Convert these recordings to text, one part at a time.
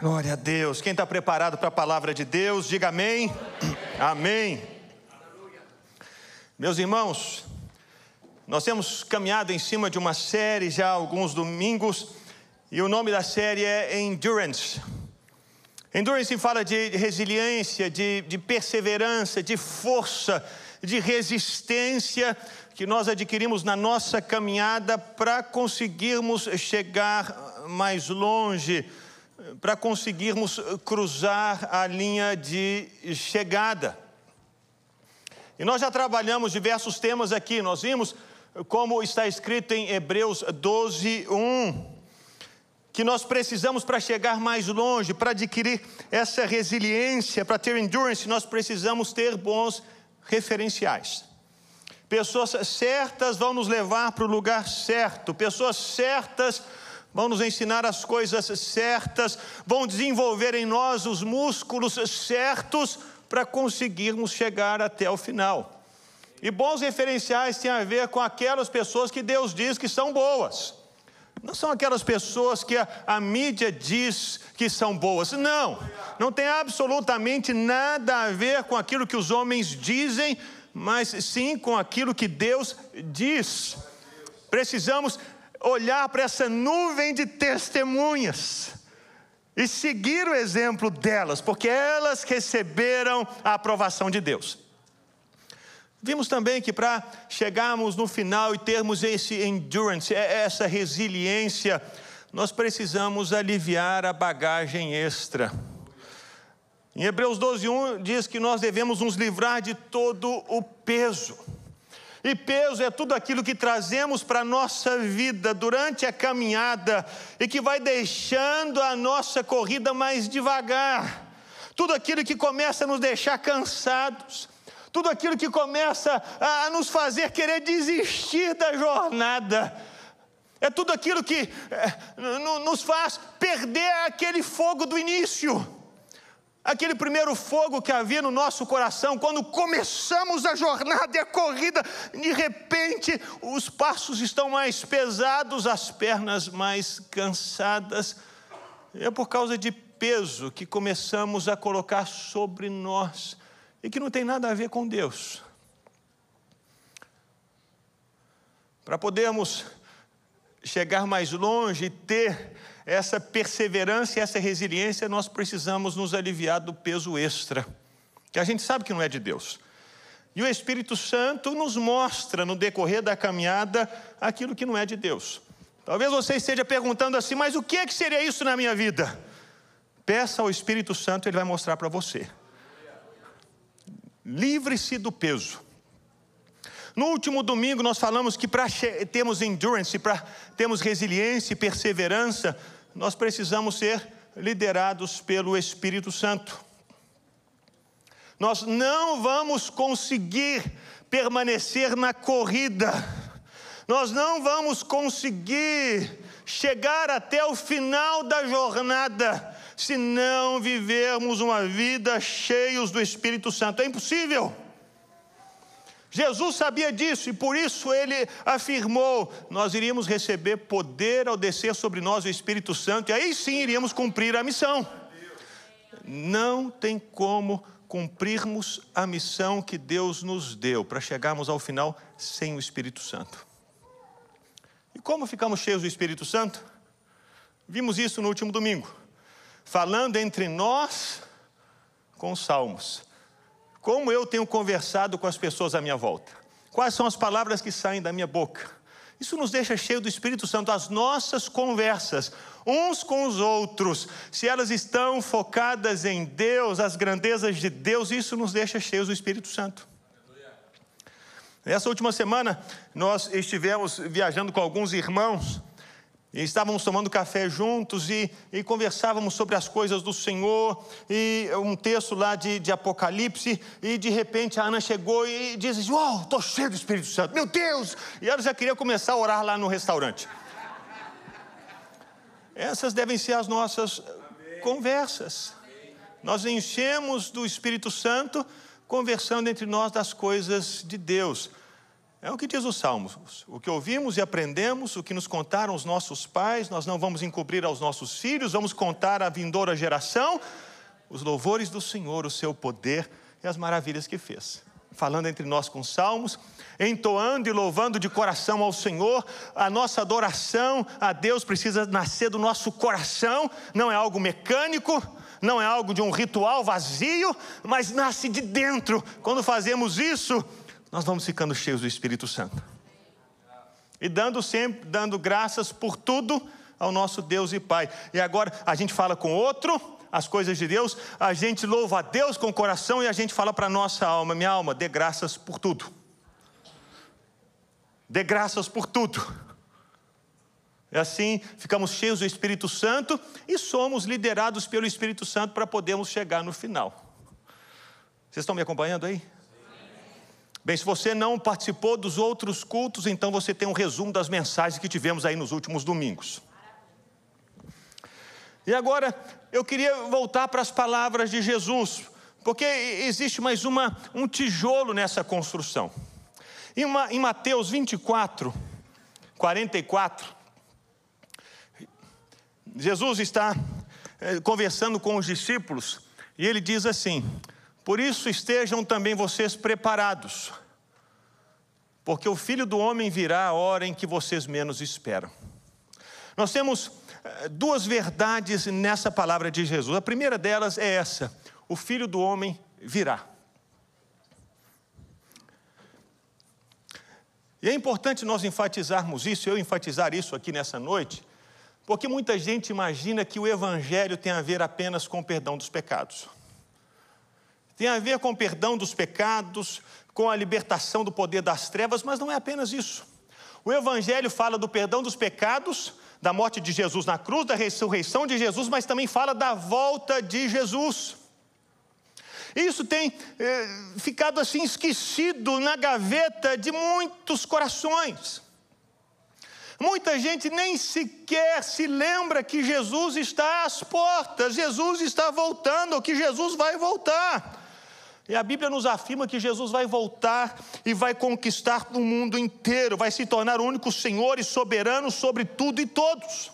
Glória a Deus. Quem está preparado para a palavra de Deus, diga amém. Amém. Meus irmãos, nós temos caminhado em cima de uma série já há alguns domingos, e o nome da série é Endurance. Endurance fala de resiliência, de, de perseverança, de força, de resistência que nós adquirimos na nossa caminhada para conseguirmos chegar mais longe para conseguirmos cruzar a linha de chegada. E nós já trabalhamos diversos temas aqui, nós vimos como está escrito em Hebreus 12, 1, que nós precisamos para chegar mais longe, para adquirir essa resiliência, para ter endurance, nós precisamos ter bons referenciais. Pessoas certas vão nos levar para o lugar certo, pessoas certas vão nos ensinar as coisas certas, vão desenvolver em nós os músculos certos para conseguirmos chegar até o final. E bons referenciais têm a ver com aquelas pessoas que Deus diz que são boas. Não são aquelas pessoas que a, a, mídia diz que são boas. Não, não tem absolutamente nada a ver com aquilo que os homens dizem, mas sim com aquilo que Deus diz. Precisamos olhar para essa nuvem de testemunhas e seguir o exemplo delas, porque elas receberam a aprovação de Deus. Vimos também que para chegarmos no final e termos esse endurance, é, essa resiliência, nós precisamos aliviar a bagagem extra. Em Hebreus 12:1 diz que nós devemos nos livrar de todo o peso. E peso é tudo aquilo que trazemos para a nossa vida durante a caminhada e que vai deixando a nossa corrida mais devagar. Tudo aquilo que começa a nos deixar cansados. Tudo aquilo que começa a nos fazer querer desistir da jornada. É tudo aquilo que é, nos faz perder aquele fogo do início aquele primeiro fogo que havia no nosso coração, quando começamos a jornada e a corrida, de repente os passos estão mais pesados, as pernas mais cansadas. É por causa de peso que começamos a colocar sobre nós e que não tem nada a ver com Deus. Para podermos chegar mais longe e ter essa perseverança e essa resiliência, nós precisamos nos aliviar do peso extra, que a gente sabe que não é de Deus. E o Espírito Santo nos mostra no decorrer da caminhada aquilo que não é de Deus. Talvez você esteja perguntando assim, mas o que é que seria isso na minha vida? Peça ao Espírito Santo, ele vai mostrar para você. Livre-se do peso. No último domingo nós falamos que para termos endurance, para termos resiliência e perseverança, nós precisamos ser liderados pelo Espírito Santo. Nós não vamos conseguir permanecer na corrida, nós não vamos conseguir chegar até o final da jornada se não vivermos uma vida cheios do Espírito Santo. É impossível. Jesus sabia disso e por isso ele afirmou: nós iríamos receber poder ao descer sobre nós o Espírito Santo, e aí sim iríamos cumprir a missão. Não tem como cumprirmos a missão que Deus nos deu para chegarmos ao final sem o Espírito Santo. E como ficamos cheios do Espírito Santo? Vimos isso no último domingo, falando entre nós com os salmos. Como eu tenho conversado com as pessoas à minha volta? Quais são as palavras que saem da minha boca? Isso nos deixa cheio do Espírito Santo, as nossas conversas, uns com os outros, se elas estão focadas em Deus, as grandezas de Deus, isso nos deixa cheios do Espírito Santo. Nessa última semana, nós estivemos viajando com alguns irmãos e estávamos tomando café juntos e, e, conversávamos sobre as coisas do Senhor, e um texto lá de, de Apocalipse, e de repente a Ana chegou e disse: Uau, estou cheio do Espírito Santo, meu Deus! E ela já queria começar a orar lá no restaurante. Essas devem ser as nossas Amém. conversas. Amém. Nós enchemos do Espírito Santo conversando entre nós das coisas de Deus. É o que diz o Salmo. O que ouvimos e aprendemos, o que nos contaram os nossos pais, nós não vamos encobrir aos nossos filhos, vamos contar à vindoura geração os louvores do Senhor, o seu poder e as maravilhas que fez. Falando entre nós com salmos, entoando e louvando de coração ao Senhor, a nossa adoração a Deus precisa nascer do nosso coração, não é algo mecânico, não é algo de um ritual vazio, mas nasce de dentro. Quando fazemos isso, nós vamos ficando cheios do Espírito Santo. E dando sempre, dando graças por tudo ao nosso Deus e Pai. E agora a gente fala com outro as coisas de Deus, a gente louva a Deus com o coração e a gente fala para a nossa alma: minha alma, dê graças por tudo. Dê graças por tudo. E assim ficamos cheios do Espírito Santo e somos liderados pelo Espírito Santo para podermos chegar no final. Vocês estão me acompanhando aí? Bem, se você não participou dos outros cultos, então você tem um resumo das mensagens que tivemos aí nos últimos domingos. E agora eu queria voltar para as palavras de Jesus, porque existe mais uma, um tijolo nessa construção. Em, uma, em Mateus 24, 44, Jesus está eh, conversando com os discípulos e ele diz assim: por isso estejam também vocês preparados, porque o filho do homem virá a hora em que vocês menos esperam. Nós temos eh, duas verdades nessa palavra de Jesus. A primeira delas é essa: o filho do homem virá. E é importante nós enfatizarmos isso, eu enfatizar isso aqui nessa noite, porque muita gente imagina que o Evangelho tem a ver apenas com o perdão dos pecados tem a ver com o perdão dos pecados, com a libertação do poder das trevas, mas não é apenas isso. O Evangelho fala do perdão dos pecados, da morte de Jesus na cruz, da ressurreição de Jesus, mas também fala da volta de Jesus. Isso tem eh, ficado assim esquecido na gaveta de muitos corações. Muita gente nem sequer se lembra que Jesus está às portas, Jesus está voltando, que Jesus vai voltar. E a Bíblia nos afirma que Jesus vai voltar e vai conquistar o mundo inteiro, vai se tornar o único Senhor e soberano sobre tudo e todos.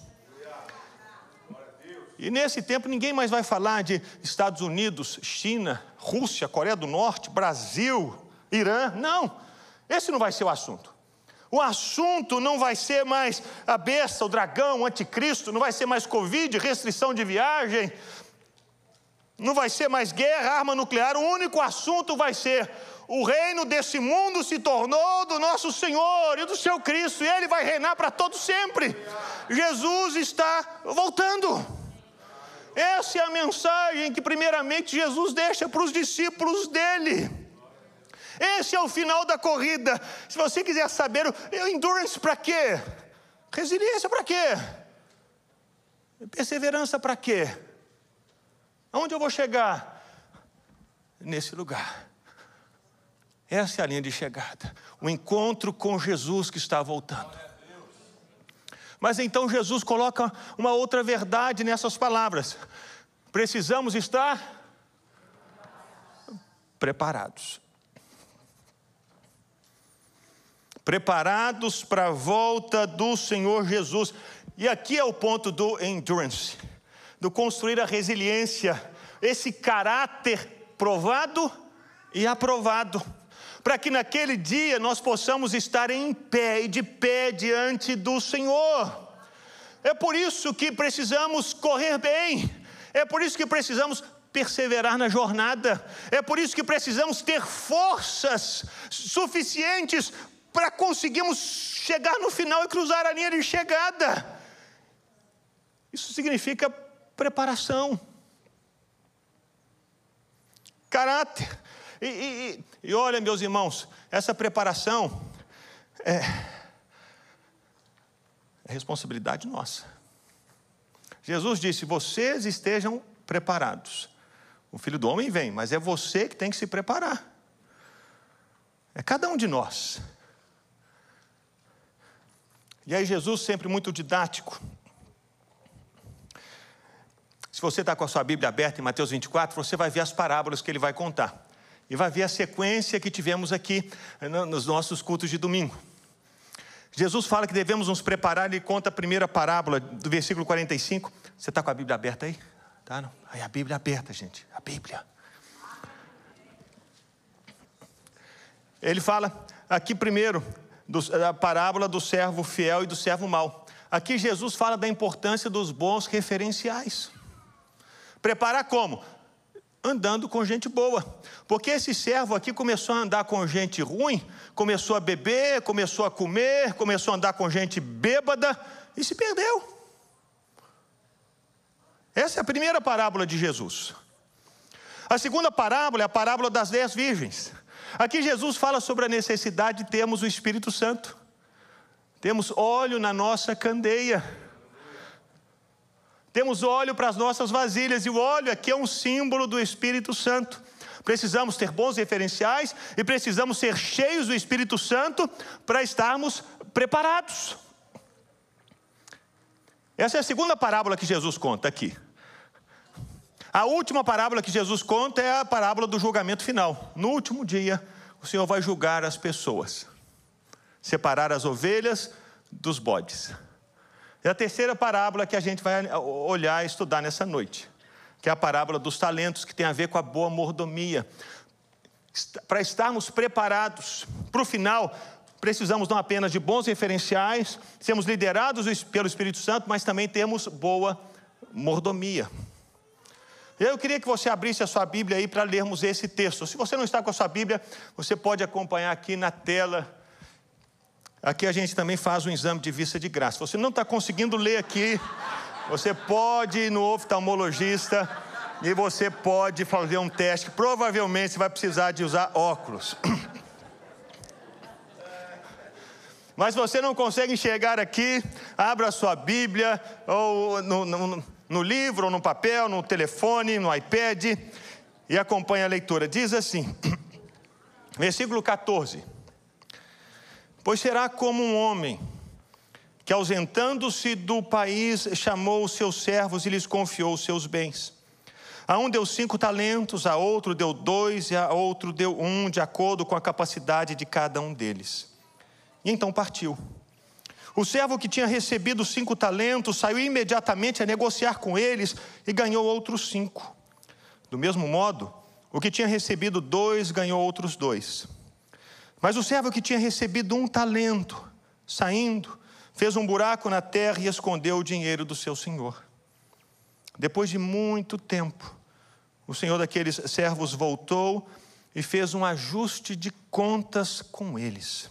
E nesse tempo ninguém mais vai falar de Estados Unidos, China, Rússia, Coreia do Norte, Brasil, Irã. Não, esse não vai ser o assunto. O assunto não vai ser mais a besta, o dragão, o anticristo, não vai ser mais Covid, restrição de viagem, não vai ser mais guerra, arma nuclear, o único assunto vai ser o reino desse mundo se tornou do nosso Senhor e do seu Cristo, e ele vai reinar para todo sempre. Jesus está voltando. Essa é a mensagem que primeiramente Jesus deixa para os discípulos dele. Esse é o final da corrida. Se você quiser saber, endurance para quê? Resiliência para quê? Perseverança para quê? Aonde eu vou chegar? Nesse lugar. Essa é a linha de chegada. O encontro com Jesus que está voltando. Mas então Jesus coloca uma outra verdade nessas palavras. Precisamos estar preparados. Preparados para a volta do Senhor Jesus. E aqui é o ponto do endurance do construir a resiliência, esse caráter provado e aprovado, para que naquele dia nós possamos estar em pé e de pé diante do Senhor. É por isso que precisamos correr bem, é por isso que precisamos perseverar na jornada, é por isso que precisamos ter forças suficientes para conseguirmos chegar no final e cruzar a linha de chegada. Isso significa preparação, caráter. E, e, e olha, meus irmãos, essa preparação é, é responsabilidade nossa. Jesus disse: vocês estejam preparados. O filho do homem vem, mas é você que tem que se preparar. É cada um de nós. E aí, Jesus, sempre muito didático, se você está com a sua Bíblia aberta em Mateus 24, você vai ver as parábolas que ele vai contar. e vai ver a sequência que tivemos aqui eh, nos nossos cultos de domingo. Jesus fala que devemos nos preparar, ele conta a primeira parábola do versículo 45. Você está com a Bíblia aberta aí? Tá, não? Aí a Bíblia aberta, gente. A Bíblia. Ele fala aqui primeiro da parábola do servo fiel e do servo mau. Aqui Jesus fala da importância dos bons referenciais. Preparar como? Andando com gente boa. Porque esse servo aqui começou a andar com gente ruim, começou a beber, começou a comer, começou a andar com gente bêbada e se perdeu. Essa é a primeira parábola de Jesus. A segunda parábola é a parábola das dez virgens. Aqui Jesus fala sobre a necessidade de termos o Espírito Santo. Temos óleo na nossa candeia. Temos óleo para as nossas vasilhas, e o óleo aqui é um símbolo do Espírito Santo. Precisamos ter bons referenciais e precisamos ser cheios do Espírito Santo para estarmos preparados. Essa é a segunda parábola que Jesus conta aqui. A última parábola que Jesus conta é a parábola do julgamento final. No último dia, o Senhor vai julgar as pessoas, separar as ovelhas dos bodes. É a terceira parábola que a gente vai olhar e estudar nessa noite, que é a parábola dos talentos, que tem a ver com a boa mordomia. Para estarmos preparados para o final, precisamos não apenas de bons referenciais, sermos liderados pelo Espírito Santo, mas também temos boa mordomia. Eu queria que você abrisse a sua Bíblia aí para lermos esse texto. Se você não está com a sua Bíblia, você pode acompanhar aqui na tela. Aqui a gente também faz um exame de vista de graça. Você não está conseguindo ler aqui, você pode ir no oftalmologista e você pode fazer um teste. Provavelmente você vai precisar de usar óculos. Mas você não consegue enxergar aqui, abra sua Bíblia ou no, no, no livro, ou no papel, no telefone, no iPad, e acompanhe a leitura. Diz assim, versículo 14: Pois será como um homem que, ausentando-se do país, chamou os seus servos e lhes confiou os seus bens. A um deu cinco talentos, a outro deu dois e a outro deu um, de acordo com a capacidade de cada um deles. E então partiu. O servo que tinha recebido cinco talentos saiu imediatamente a negociar com eles e ganhou outros cinco. Do mesmo modo, o que tinha recebido dois ganhou outros dois. Mas o servo que tinha recebido um talento, saindo, fez um buraco na terra e escondeu o dinheiro do seu senhor. Depois de muito tempo, o senhor daqueles servos voltou e fez um ajuste de contas com eles.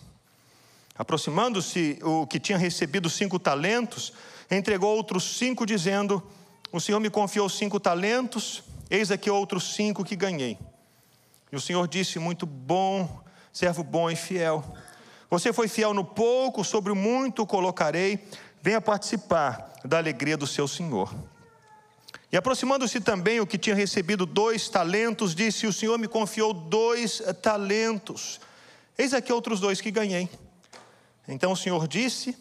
Aproximando-se o que tinha recebido cinco talentos, entregou outros cinco, dizendo: O Senhor me confiou cinco talentos, eis aqui outros cinco que ganhei. E o Senhor disse: Muito bom, servo bom e fiel. Você foi fiel no pouco, sobre o muito colocarei. Venha participar da alegria do seu Senhor. E aproximando-se também o que tinha recebido dois talentos, disse: O Senhor me confiou dois talentos. Eis aqui outros dois que ganhei. Então o Senhor disse,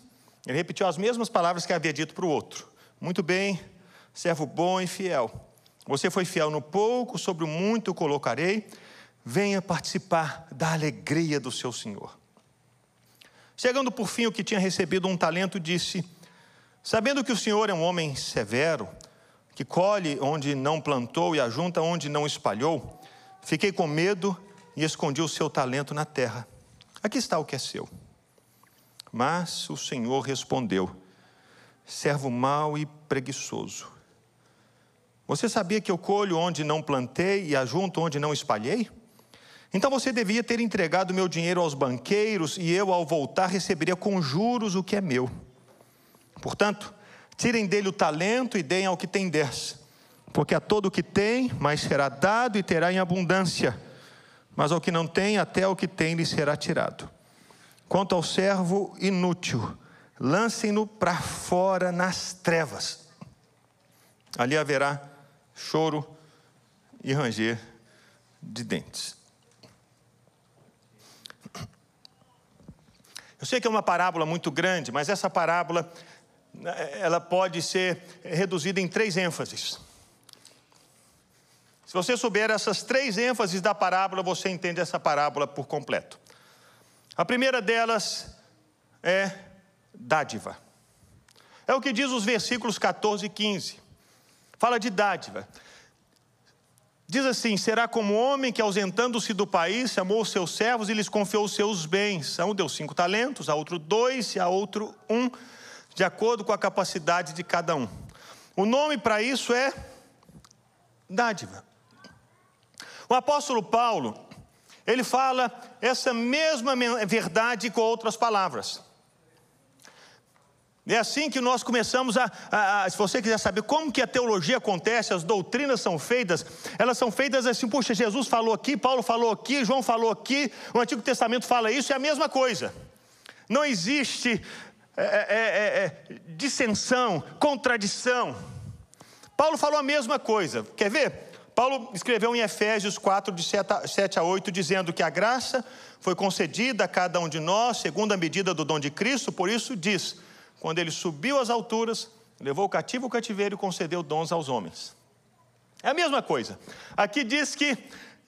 ele repetiu as mesmas palavras que havia dito para o outro: Muito bem, servo bom e fiel. Você foi fiel no pouco, sobre o muito colocarei. Venha participar da alegria do seu Senhor. Chegando por fim o que tinha recebido um talento, disse: Sabendo que o Senhor é um homem severo, que colhe onde não plantou e ajunta onde não espalhou, fiquei com medo e escondi o seu talento na terra. Aqui está o que é seu. Mas o Senhor respondeu: servo mau e preguiçoso. Você sabia que eu colho onde não plantei e ajunto onde não espalhei? Então você devia ter entregado meu dinheiro aos banqueiros e eu, ao voltar, receberia com juros o que é meu. Portanto, tirem dele o talento e deem ao que tem dez. Porque a todo o que tem, mais será dado e terá em abundância. Mas ao que não tem, até o que tem lhe será tirado. Quanto ao servo inútil, lancem-no para fora nas trevas. Ali haverá choro e ranger de dentes. Eu sei que é uma parábola muito grande, mas essa parábola ela pode ser reduzida em três ênfases. Se você souber essas três ênfases da parábola, você entende essa parábola por completo. A primeira delas é dádiva. É o que diz os versículos 14 e 15. Fala de dádiva. Diz assim: será como homem que, ausentando-se do país, chamou os seus servos e lhes confiou os seus bens. A um deu cinco talentos, a outro dois e a outro um, de acordo com a capacidade de cada um. O nome para isso é dádiva. O apóstolo Paulo, ele fala essa mesma verdade com outras palavras. É assim que nós começamos a, a, a, se você quiser saber como que a teologia acontece, as doutrinas são feitas, elas são feitas assim, puxa, Jesus falou aqui, Paulo falou aqui, João falou aqui, o Antigo Testamento fala isso, é a mesma coisa. Não existe é, é, é, é dissensão, contradição. Paulo falou a mesma coisa, quer ver? Paulo escreveu em Efésios 4, de 7 a 8, dizendo que a graça foi concedida a cada um de nós, segundo a medida do dom de Cristo, por isso diz quando ele subiu às alturas, levou o cativo o cativeiro e concedeu dons aos homens. É a mesma coisa. Aqui diz que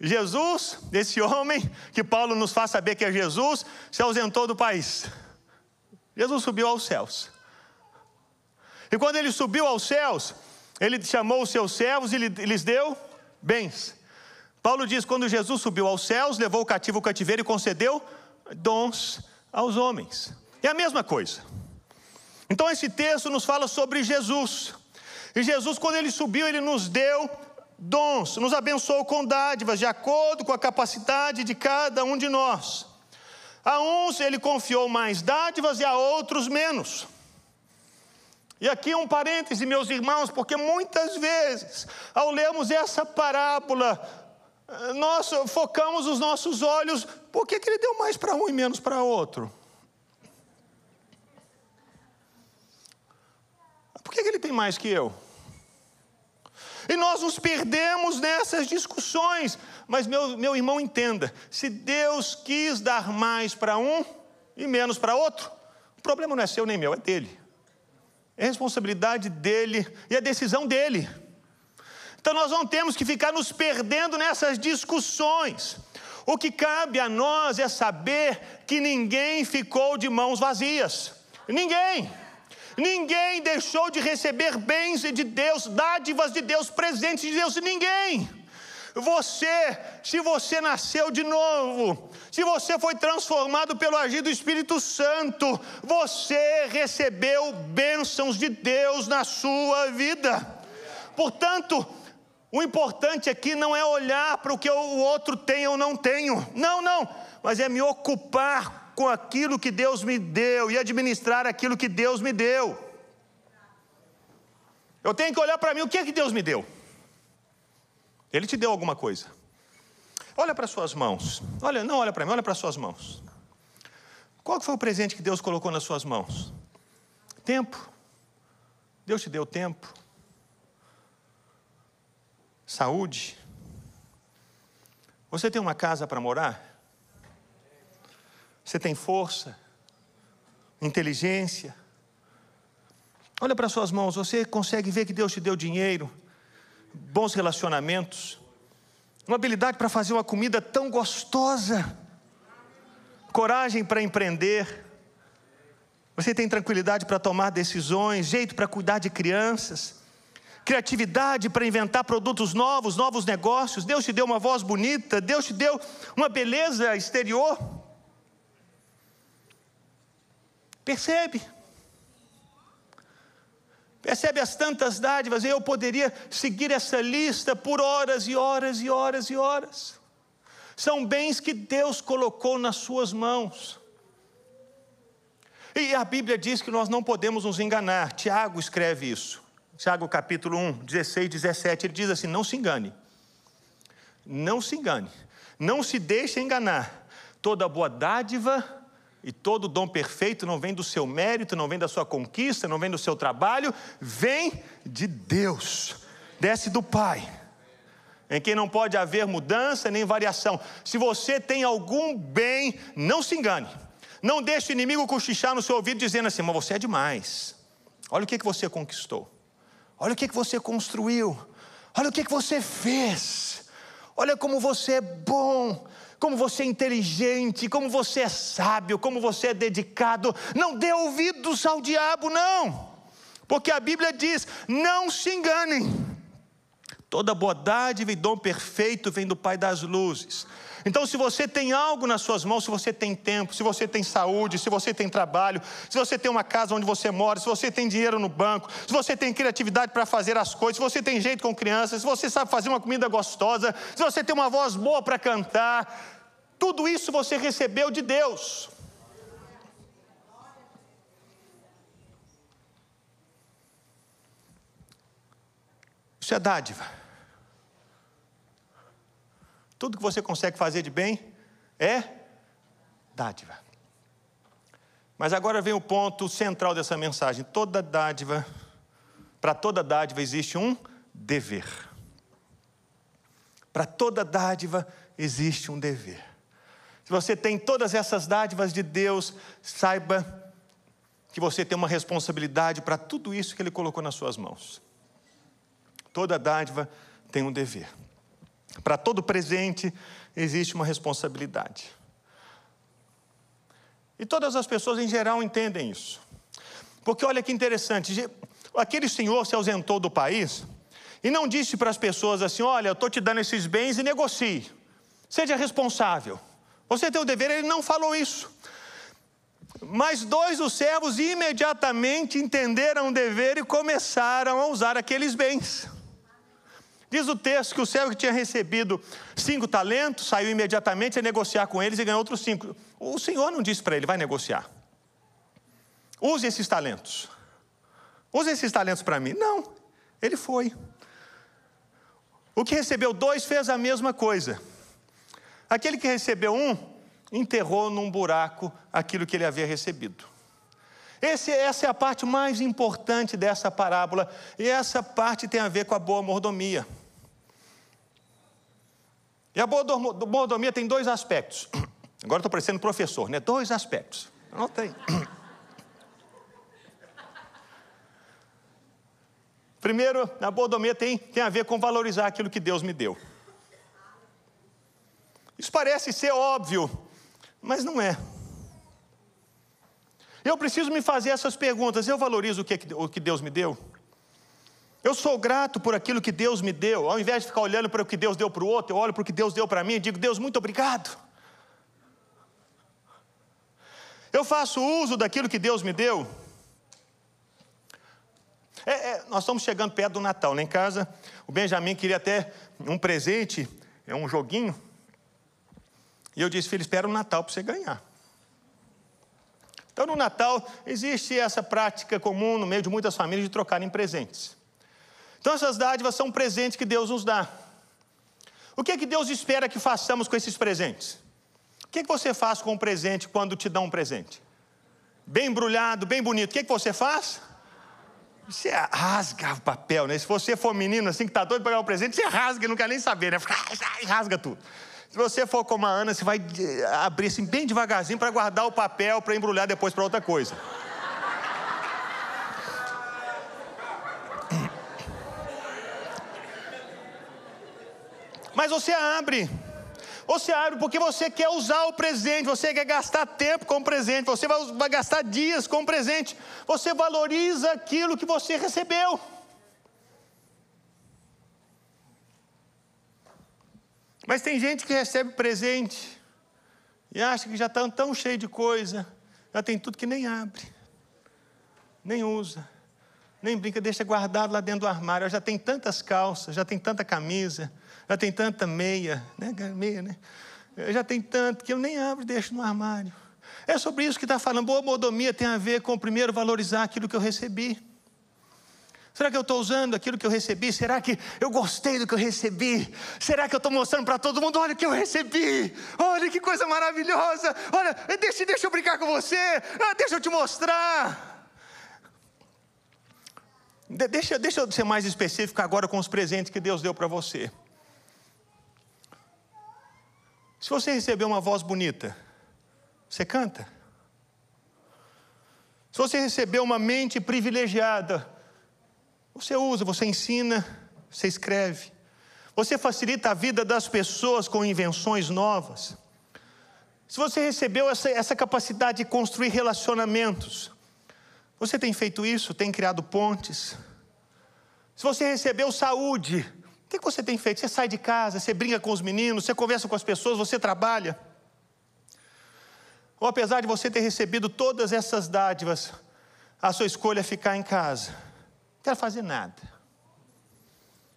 Jesus, esse homem, que Paulo nos faz saber que é Jesus, se ausentou do país. Jesus subiu aos céus. E quando ele subiu aos céus, ele chamou os seus servos e lhes deu bens. Paulo diz: quando Jesus subiu aos céus, levou o cativo o cativeiro e concedeu dons aos homens. É a mesma coisa. Então esse texto nos fala sobre Jesus. E Jesus, quando ele subiu, ele nos deu dons, nos abençoou com dádivas, de acordo com a capacidade de cada um de nós. A uns ele confiou mais dádivas e a outros menos. E aqui um parêntese, meus irmãos, porque muitas vezes, ao lermos essa parábola, nós focamos os nossos olhos, por que, que ele deu mais para um e menos para outro? Por que ele tem mais que eu? E nós nos perdemos nessas discussões. Mas, meu, meu irmão, entenda: se Deus quis dar mais para um e menos para outro, o problema não é seu nem meu, é dele. É responsabilidade dele e a decisão dele. Então nós não temos que ficar nos perdendo nessas discussões. O que cabe a nós é saber que ninguém ficou de mãos vazias. Ninguém. Ninguém deixou de receber bens de Deus, dádivas de Deus, presentes de Deus, ninguém. Você, se você nasceu de novo, se você foi transformado pelo agir do Espírito Santo, você recebeu bênçãos de Deus na sua vida. Portanto, o importante aqui não é olhar para o que o outro tem ou não tenho, não, não, mas é me ocupar com aquilo que Deus me deu e administrar aquilo que Deus me deu. Eu tenho que olhar para mim, o que é que Deus me deu? Ele te deu alguma coisa. Olha para suas mãos. Olha, não olha para mim, olha para suas mãos. Qual foi o presente que Deus colocou nas suas mãos? Tempo. Deus te deu tempo. Saúde. Você tem uma casa para morar? Você tem força, inteligência. Olha para suas mãos, você consegue ver que Deus te deu dinheiro, bons relacionamentos, uma habilidade para fazer uma comida tão gostosa, coragem para empreender. Você tem tranquilidade para tomar decisões, jeito para cuidar de crianças, criatividade para inventar produtos novos, novos negócios. Deus te deu uma voz bonita, Deus te deu uma beleza exterior. Percebe? Percebe as tantas dádivas, eu poderia seguir essa lista por horas e horas e horas e horas. São bens que Deus colocou nas suas mãos. E a Bíblia diz que nós não podemos nos enganar. Tiago escreve isso. Tiago capítulo 1, 16, 17, ele diz assim: Não se engane. Não se engane. Não se deixe enganar. Toda boa dádiva e todo dom perfeito não vem do seu mérito, não vem da sua conquista, não vem do seu trabalho, vem de Deus, desce do Pai, em quem não pode haver mudança nem variação. Se você tem algum bem, não se engane, não deixe o inimigo cochichar no seu ouvido dizendo assim: mas você é demais, olha o que, que você conquistou, olha o que, que você construiu, olha o que, que você fez. Olha como você é bom, como você é inteligente, como você é sábio, como você é dedicado. Não dê ouvidos ao diabo, não, porque a Bíblia diz: não se enganem. Toda dádiva e dom perfeito vem do Pai das luzes. Então, se você tem algo nas suas mãos, se você tem tempo, se você tem saúde, se você tem trabalho, se você tem uma casa onde você mora, se você tem dinheiro no banco, se você tem criatividade para fazer as coisas, se você tem jeito com crianças, se você sabe fazer uma comida gostosa, se você tem uma voz boa para cantar, tudo isso você recebeu de Deus. Isso é dádiva. Tudo que você consegue fazer de bem é dádiva. Mas agora vem o ponto central dessa mensagem: toda dádiva, para toda dádiva existe um dever. Para toda dádiva existe um dever. Se você tem todas essas dádivas de Deus, saiba que você tem uma responsabilidade para tudo isso que Ele colocou nas suas mãos. Toda dádiva tem um dever. Para todo presente existe uma responsabilidade. E todas as pessoas em geral entendem isso. Porque olha que interessante, aquele senhor se ausentou do país e não disse para as pessoas assim: olha, eu estou te dando esses bens e negocie. Seja responsável. Você tem o dever, ele não falou isso. Mas dois dos servos imediatamente entenderam o dever e começaram a usar aqueles bens. Diz o texto que o servo que tinha recebido cinco talentos saiu imediatamente a negociar com eles e ganhou outros cinco. O Senhor não disse para ele, vai negociar. Use esses talentos. Use esses talentos para mim. Não, ele foi. O que recebeu dois fez a mesma coisa. Aquele que recebeu um, enterrou num buraco aquilo que ele havia recebido. Esse, essa é a parte mais importante dessa parábola, e essa parte tem a ver com a boa mordomia. E a boa mordomia tem dois aspectos. Agora estou parecendo professor, né? Dois aspectos. Anotei. Primeiro, a mordomia tem, tem a ver com valorizar aquilo que Deus me deu. Isso parece ser óbvio, mas não é. Eu preciso me fazer essas perguntas. Eu valorizo o que, o que Deus me deu? Eu sou grato por aquilo que Deus me deu. Ao invés de ficar olhando para o que Deus deu para o outro, eu olho para o que Deus deu para mim e digo: Deus, muito obrigado. Eu faço uso daquilo que Deus me deu. É, é, nós estamos chegando perto do Natal, né? Em casa, o Benjamin queria até um presente, é um joguinho. E eu disse, filho, espera o Natal para você ganhar. Então, no Natal, existe essa prática comum no meio de muitas famílias de trocarem presentes. Então, essas dádivas são presentes que Deus nos dá. O que é que Deus espera que façamos com esses presentes? O que é que você faz com um presente quando te dão um presente? Bem embrulhado, bem bonito. O que é que você faz? Você rasga o papel, né? Se você for menino assim que está doido para pegar o presente, você rasga e não quer nem saber, né? Rasga tudo. Se você for como a Ana, você vai eh, abrir assim bem devagarzinho para guardar o papel, para embrulhar depois para outra coisa. Mas você abre. Você abre porque você quer usar o presente, você quer gastar tempo com o presente, você vai, vai gastar dias com o presente. Você valoriza aquilo que você recebeu. Mas tem gente que recebe presente e acha que já está tão cheio de coisa, já tem tudo que nem abre, nem usa, nem brinca, deixa guardado lá dentro do armário. Já tem tantas calças, já tem tanta camisa, já tem tanta meia, né? Meia, né? Já tem tanto que eu nem abro e deixo no armário. É sobre isso que está falando. Boa modomia tem a ver com primeiro valorizar aquilo que eu recebi. Será que eu estou usando aquilo que eu recebi? Será que eu gostei do que eu recebi? Será que eu estou mostrando para todo mundo? Olha o que eu recebi! Olha que coisa maravilhosa! Olha, deixa, deixa eu brincar com você! Ah, deixa eu te mostrar! Deixa, deixa eu ser mais específico agora com os presentes que Deus deu para você. Se você receber uma voz bonita, você canta. Se você receber uma mente privilegiada, você usa, você ensina, você escreve. Você facilita a vida das pessoas com invenções novas. Se você recebeu essa, essa capacidade de construir relacionamentos, você tem feito isso, tem criado pontes. Se você recebeu saúde, o que você tem feito? Você sai de casa, você brinca com os meninos, você conversa com as pessoas, você trabalha. Ou apesar de você ter recebido todas essas dádivas, a sua escolha é ficar em casa. Quero fazer nada.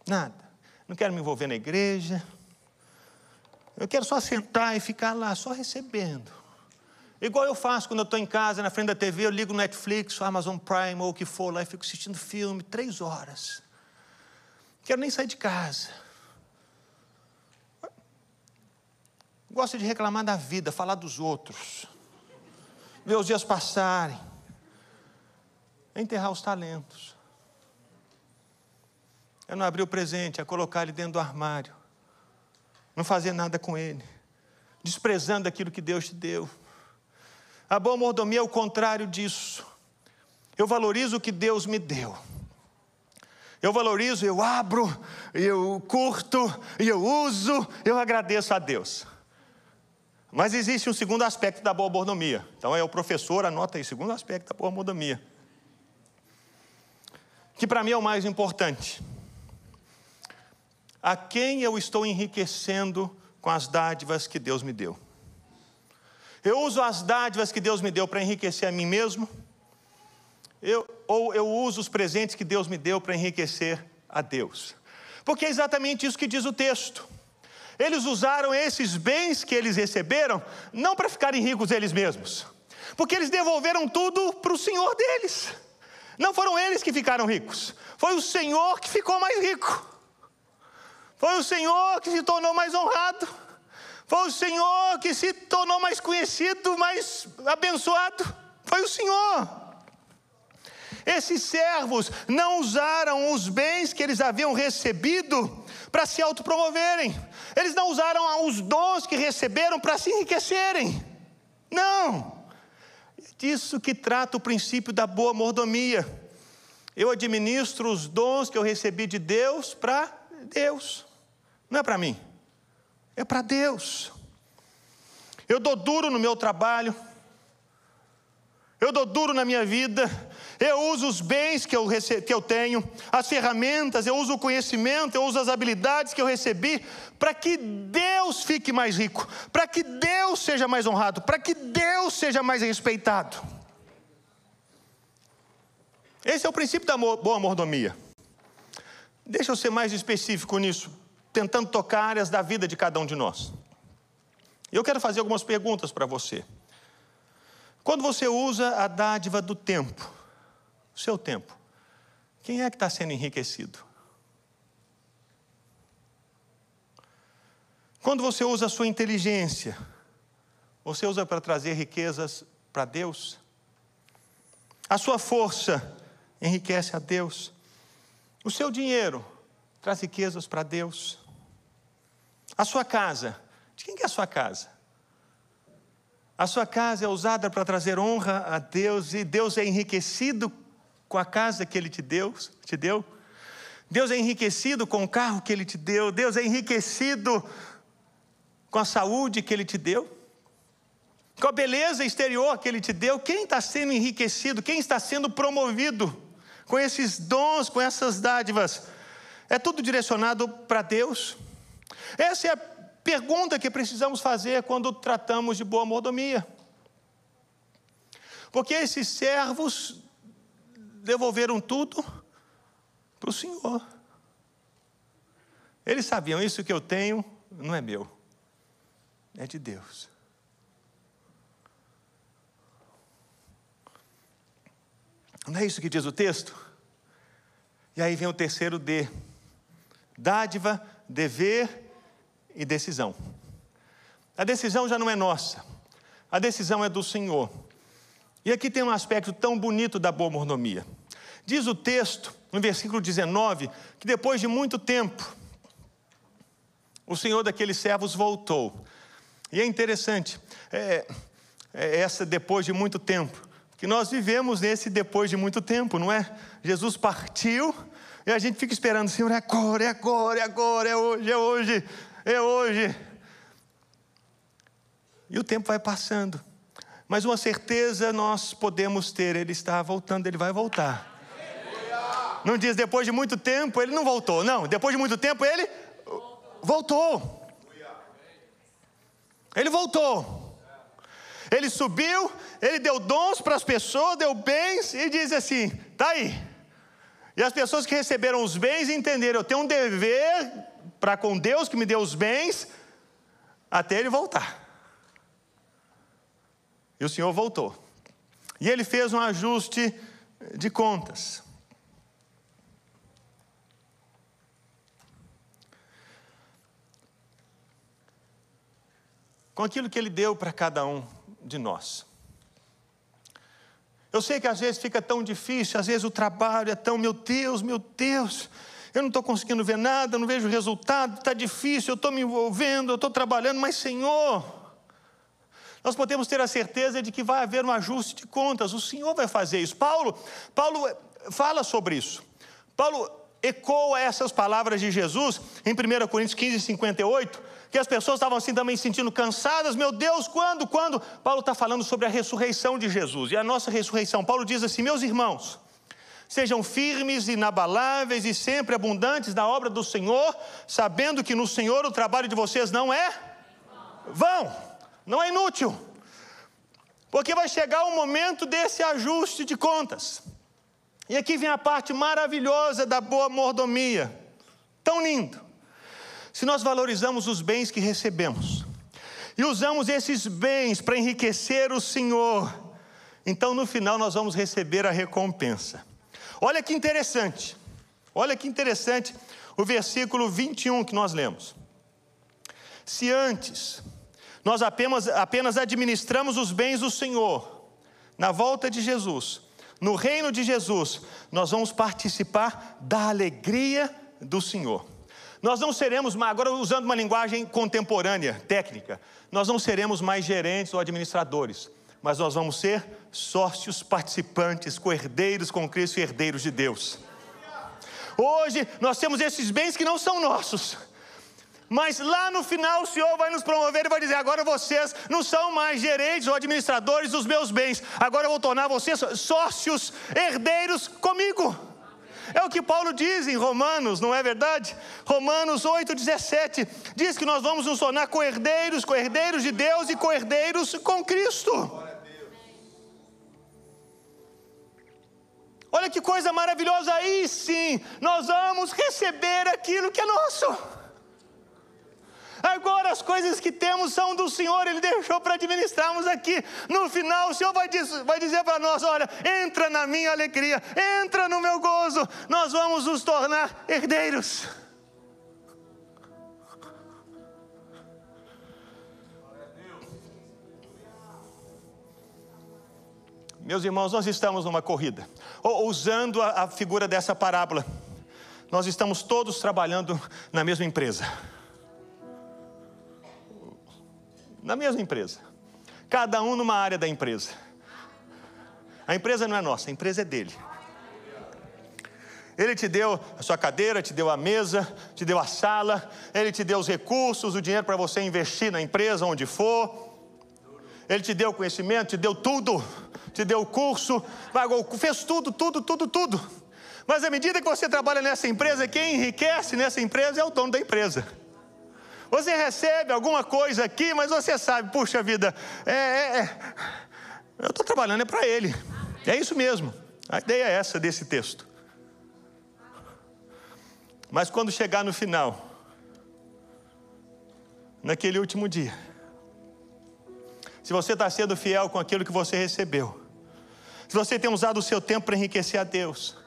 Nada. Não quero me envolver na igreja. Eu quero só sentar e ficar lá, só recebendo. Igual eu faço quando eu estou em casa, na frente da TV, eu ligo Netflix, Netflix, Amazon Prime ou o que for lá e fico assistindo filme três horas. Não quero nem sair de casa. Gosto de reclamar da vida, falar dos outros. Ver os dias passarem. Enterrar os talentos. É não abrir o presente, é colocar ele dentro do armário não fazer nada com ele, desprezando aquilo que Deus te deu. A boa mordomia é o contrário disso. Eu valorizo o que Deus me deu. Eu valorizo, eu abro, eu curto, eu uso, eu agradeço a Deus. Mas existe um segundo aspecto da boa mordomia. Então é o professor, anota aí, segundo aspecto da boa mordomia. Que para mim é o mais importante a quem eu estou enriquecendo com as dádivas que Deus me deu. Eu uso as dádivas que Deus me deu para enriquecer a mim mesmo, eu, ou eu uso os presentes que Deus me deu para enriquecer a Deus. Porque é exatamente isso que diz o texto. Eles usaram esses bens que eles receberam, não para ficarem ricos eles mesmos, porque eles devolveram tudo para o Senhor deles. Não foram eles que ficaram ricos, foi o Senhor que ficou mais rico. Foi o Senhor que se tornou mais honrado. Foi o Senhor que se tornou mais conhecido, mais abençoado. Foi o Senhor. Esses servos não usaram os bens que eles haviam recebido para se autopromoverem. Eles não usaram os dons que receberam para se enriquecerem. Não. É disso que trata o princípio da boa mordomia. Eu administro os dons que eu recebi de Deus para Deus. Não é para mim, é para Deus. Eu dou duro no meu trabalho, eu dou duro na minha vida, eu uso os bens que eu, rece... que eu tenho, as ferramentas, eu uso o conhecimento, eu uso as habilidades que eu recebi, para que Deus fique mais rico, para que Deus seja mais honrado, para que Deus seja mais respeitado. Esse é o princípio da boa mordomia. Deixa eu ser mais específico nisso tentando tocar áreas da vida de cada um de nós. Eu quero fazer algumas perguntas para você. Quando você usa a dádiva do tempo, o seu tempo, quem é que está sendo enriquecido? Quando você usa a sua inteligência, você usa para trazer riquezas para Deus? A sua força enriquece a Deus? O seu dinheiro traz riquezas para Deus? A sua casa, de quem é a sua casa? A sua casa é usada para trazer honra a Deus e Deus é enriquecido com a casa que Ele te deu, te deu. Deus é enriquecido com o carro que Ele te deu. Deus é enriquecido com a saúde que Ele te deu. Com a beleza exterior que Ele te deu. Quem está sendo enriquecido? Quem está sendo promovido com esses dons, com essas dádivas? É tudo direcionado para Deus. Essa é a pergunta que precisamos fazer quando tratamos de boa mordomia. Porque esses servos devolveram tudo para o Senhor. Eles sabiam isso que eu tenho não é meu, é de Deus. Não é isso que diz o texto? E aí vem o terceiro D: dádiva, dever e decisão. A decisão já não é nossa, a decisão é do Senhor. E aqui tem um aspecto tão bonito da boa mordomia. Diz o texto, no versículo 19, que depois de muito tempo, o Senhor daqueles servos voltou. E é interessante, é, é essa depois de muito tempo, que nós vivemos nesse depois de muito tempo, não é? Jesus partiu E a gente fica esperando, Senhor, é agora, é agora, é agora, é hoje, é hoje, é hoje. E o tempo vai passando. Mas uma certeza nós podemos ter: Ele está voltando, Ele vai voltar. Não diz depois de muito tempo, Ele não voltou. Não, depois de muito tempo, Ele voltou. Ele voltou. Ele subiu, ele deu dons para as pessoas, deu bens e diz assim: tá aí. E as pessoas que receberam os bens entenderam: eu tenho um dever para com Deus que me deu os bens, até ele voltar. E o Senhor voltou. E ele fez um ajuste de contas. Com aquilo que ele deu para cada um de nós. Eu sei que às vezes fica tão difícil, às vezes o trabalho é tão, meu Deus, meu Deus, eu não estou conseguindo ver nada, não vejo resultado, está difícil, eu estou me envolvendo, eu estou trabalhando, mas Senhor, nós podemos ter a certeza de que vai haver um ajuste de contas, o Senhor vai fazer isso. Paulo, Paulo fala sobre isso. Paulo ecoa essas palavras de Jesus em 1 Coríntios 15, 58, que as pessoas estavam assim também sentindo cansadas. Meu Deus, quando? Quando? Paulo está falando sobre a ressurreição de Jesus e a nossa ressurreição. Paulo diz assim: Meus irmãos, sejam firmes, inabaláveis e sempre abundantes na obra do Senhor, sabendo que no Senhor o trabalho de vocês não é vão não é inútil, porque vai chegar o momento desse ajuste de contas. E aqui vem a parte maravilhosa da boa mordomia, tão lindo. Se nós valorizamos os bens que recebemos e usamos esses bens para enriquecer o Senhor, então no final nós vamos receber a recompensa. Olha que interessante, olha que interessante o versículo 21 que nós lemos. Se antes nós apenas, apenas administramos os bens do Senhor. Na volta de Jesus, no reino de Jesus, nós vamos participar da alegria do Senhor. Nós não seremos, agora usando uma linguagem contemporânea, técnica, nós não seremos mais gerentes ou administradores, mas nós vamos ser sócios participantes, co-herdeiros com Cristo e herdeiros de Deus. Hoje nós temos esses bens que não são nossos, mas lá no final o Senhor vai nos promover e vai dizer: agora vocês não são mais gerentes ou administradores dos meus bens, agora eu vou tornar vocês sócios, herdeiros comigo. É o que Paulo diz em Romanos, não é verdade? Romanos 8,17 diz que nós vamos nos tornar co-herdeiros, co-herdeiros de Deus e co-herdeiros com Cristo. Olha que coisa maravilhosa, aí sim, nós vamos receber aquilo que é nosso. Agora as coisas que temos são do Senhor, Ele deixou para administrarmos aqui. No final, o Senhor vai dizer, vai dizer para nós: olha, entra na minha alegria, entra no meu gozo, nós vamos nos tornar herdeiros. Meus irmãos, nós estamos numa corrida, usando a, a figura dessa parábola, nós estamos todos trabalhando na mesma empresa na mesma empresa. Cada um numa área da empresa. A empresa não é nossa, a empresa é dele. Ele te deu a sua cadeira, te deu a mesa, te deu a sala, ele te deu os recursos, o dinheiro para você investir na empresa onde for. Ele te deu conhecimento, te deu tudo, te deu o curso, pagou, fez tudo, tudo, tudo, tudo. Mas à medida que você trabalha nessa empresa, quem enriquece nessa empresa é o dono da empresa. Você recebe alguma coisa aqui, mas você sabe, puxa vida, é, é, é eu estou trabalhando é para Ele. É isso mesmo. A ideia é essa desse texto. Mas quando chegar no final, naquele último dia, se você está sendo fiel com aquilo que você recebeu, se você tem usado o seu tempo para enriquecer a Deus,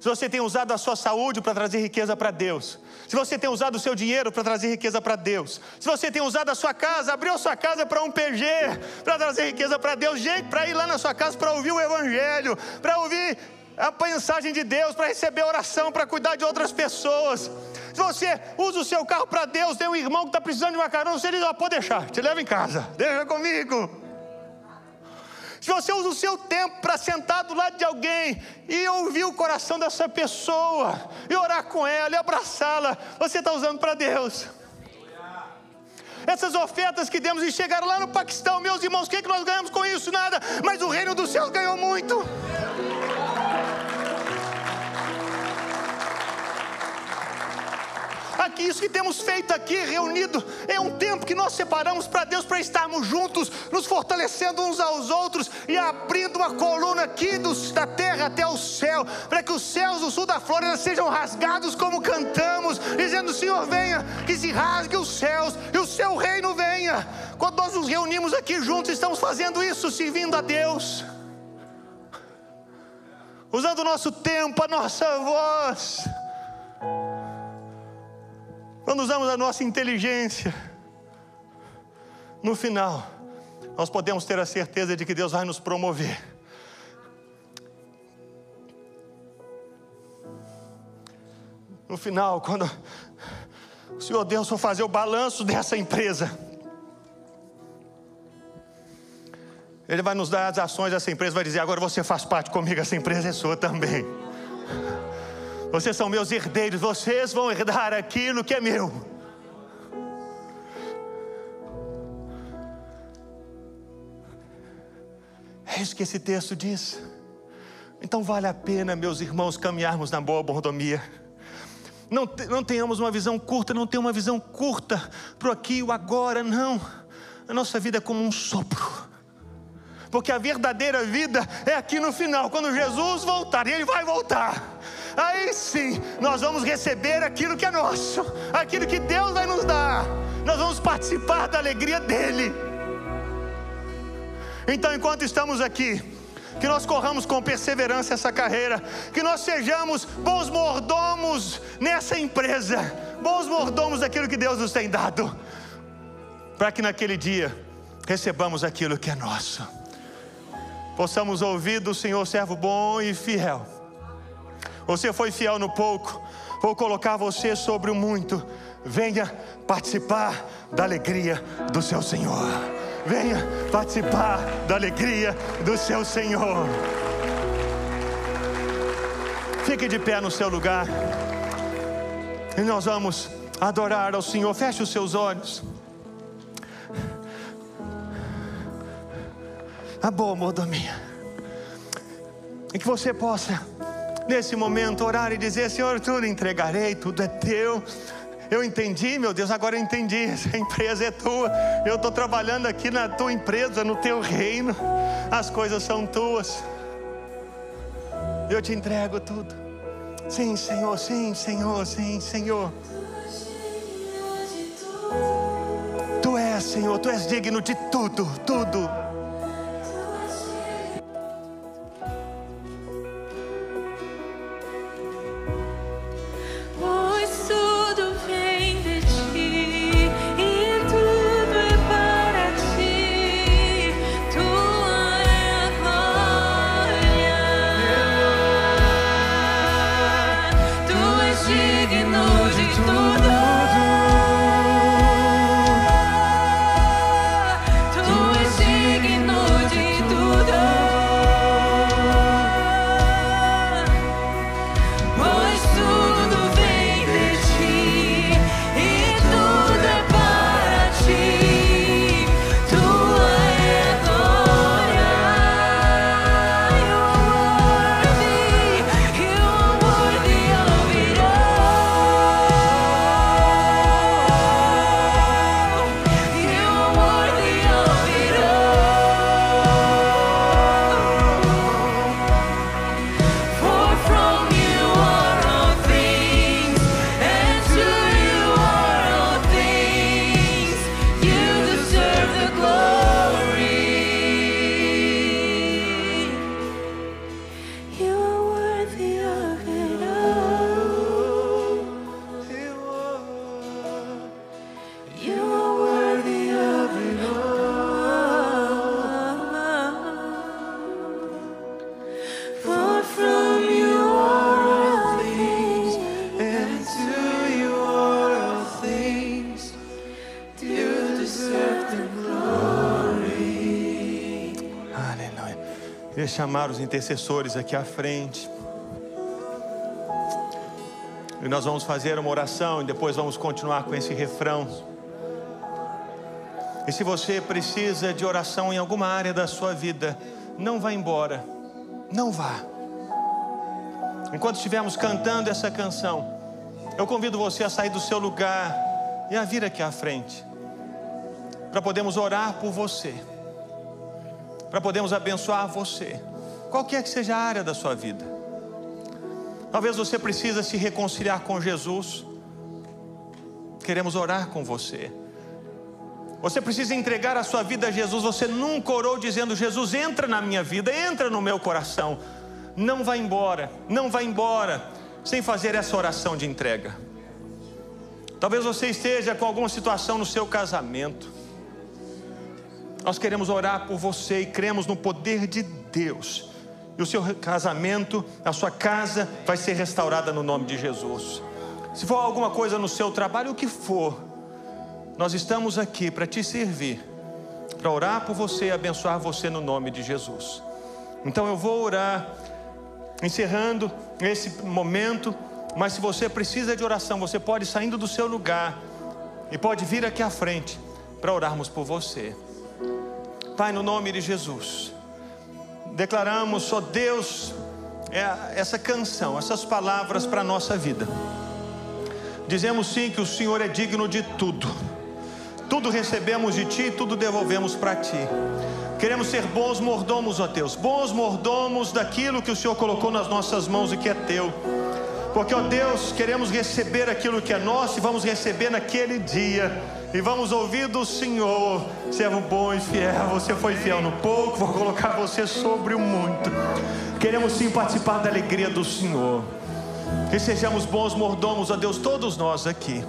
se você tem usado a sua saúde para trazer riqueza para Deus, se você tem usado o seu dinheiro para trazer riqueza para Deus, se você tem usado a sua casa, abriu a sua casa para um PG, para trazer riqueza para Deus, gente, para ir lá na sua casa para ouvir o Evangelho, para ouvir a mensagem de Deus, para receber oração, para cuidar de outras pessoas. Se você usa o seu carro para Deus, tem um irmão que está precisando de uma carona, você diz: oh, pode deixar, te leva em casa, deixa comigo. Se você usa o seu tempo para sentar do lado de alguém e ouvir o coração dessa pessoa, e orar com ela, e abraçá-la, você está usando para Deus. Essas ofertas que demos e chegaram lá no Paquistão, meus irmãos, o que, é que nós ganhamos com isso? Nada, mas o reino dos céus ganhou muito. Aqui, isso que temos feito aqui, reunido, é um tempo que nós separamos para Deus para estarmos juntos, nos fortalecendo uns aos outros e abrindo uma coluna aqui dos, da terra até o céu, para que os céus do sul da Flórida sejam rasgados como cantamos, dizendo: Senhor, venha, que se rasgue os céus e o seu reino venha. Quando nós nos reunimos aqui juntos, estamos fazendo isso, servindo a Deus usando o nosso tempo, a nossa voz. Quando usamos a nossa inteligência, no final, nós podemos ter a certeza de que Deus vai nos promover. No final, quando o Senhor Deus for fazer o balanço dessa empresa, Ele vai nos dar as ações dessa empresa, vai dizer: agora você faz parte comigo, essa empresa é sua também. Vocês são meus herdeiros, vocês vão herdar aquilo que é meu. É isso que esse texto diz. Então vale a pena, meus irmãos, caminharmos na boa mordomia. Não, não tenhamos uma visão curta, não tenha uma visão curta para o aqui e o agora, não. A nossa vida é como um sopro. Porque a verdadeira vida é aqui no final, quando Jesus voltar, e Ele vai voltar aí sim nós vamos receber aquilo que é nosso, aquilo que Deus vai nos dar, nós vamos participar da alegria dEle. Então, enquanto estamos aqui, que nós corramos com perseverança essa carreira, que nós sejamos bons mordomos nessa empresa, bons mordomos daquilo que Deus nos tem dado, para que naquele dia recebamos aquilo que é nosso, possamos ouvir do Senhor, servo bom e fiel você foi fiel no pouco, vou colocar você sobre o muito. Venha participar da alegria do seu Senhor. Venha participar da alegria do seu Senhor. Fique de pé no seu lugar. E nós vamos adorar ao Senhor. Feche os seus olhos. A boa mordomia. E que você possa nesse momento, orar e dizer: Senhor, tudo entregarei, tudo é teu. Eu entendi, meu Deus, agora eu entendi. Essa empresa é tua. Eu estou trabalhando aqui na tua empresa, no teu reino. As coisas são tuas. Eu te entrego tudo. Sim, Senhor, sim, Senhor, sim, Senhor. Tu és, Senhor, tu és digno de tudo, tudo. Chamar os intercessores aqui à frente. E nós vamos fazer uma oração e depois vamos continuar com esse refrão. E se você precisa de oração em alguma área da sua vida, não vá embora. Não vá. Enquanto estivermos cantando essa canção, eu convido você a sair do seu lugar e a vir aqui à frente, para podermos orar por você, para podermos abençoar você, qualquer que seja a área da sua vida. Talvez você precisa se reconciliar com Jesus. Queremos orar com você. Você precisa entregar a sua vida a Jesus. Você nunca orou dizendo: Jesus, entra na minha vida, entra no meu coração. Não vá embora, não vá embora sem fazer essa oração de entrega. Talvez você esteja com alguma situação no seu casamento. Nós queremos orar por você e cremos no poder de Deus. E o seu casamento, a sua casa vai ser restaurada no nome de Jesus. Se for alguma coisa no seu trabalho, o que for, nós estamos aqui para te servir, para orar por você e abençoar você no nome de Jesus. Então eu vou orar encerrando esse momento, mas se você precisa de oração, você pode saindo do seu lugar e pode vir aqui à frente para orarmos por você. Pai, no nome de Jesus, declaramos, ó Deus, é essa canção, essas palavras para a nossa vida. Dizemos sim que o Senhor é digno de tudo, tudo recebemos de Ti, tudo devolvemos para Ti. Queremos ser bons mordomos, ó Deus, bons mordomos daquilo que o Senhor colocou nas nossas mãos e que é teu. Porque, ó Deus, queremos receber aquilo que é nosso e vamos receber naquele dia. E vamos ouvir do Senhor, servo bom e fiel. Você foi fiel no pouco, vou colocar você sobre o muito. Queremos sim participar da alegria do Senhor. Que sejamos bons mordomos, ó Deus, todos nós aqui.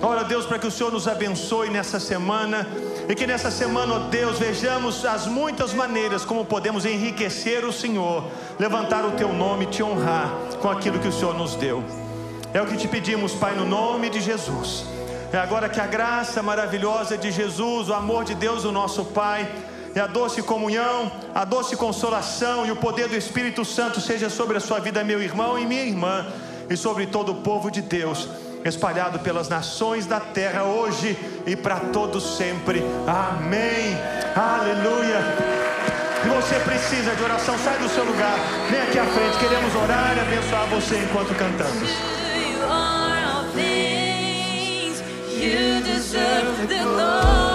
Ora, Deus, para que o Senhor nos abençoe nessa semana e que nessa semana, ó Deus, vejamos as muitas maneiras como podemos enriquecer o Senhor, levantar o teu nome e te honrar com aquilo que o Senhor nos deu. É o que te pedimos, Pai, no nome de Jesus. É agora que a graça maravilhosa de Jesus, o amor de Deus, o nosso Pai, e a doce comunhão, a doce consolação e o poder do Espírito Santo seja sobre a sua vida, meu irmão e minha irmã, e sobre todo o povo de Deus espalhado pelas nações da terra, hoje e para todos sempre. Amém. Aleluia. Se você precisa de oração, sai do seu lugar, vem aqui à frente. Queremos orar e abençoar você enquanto cantamos. You deserve the glory.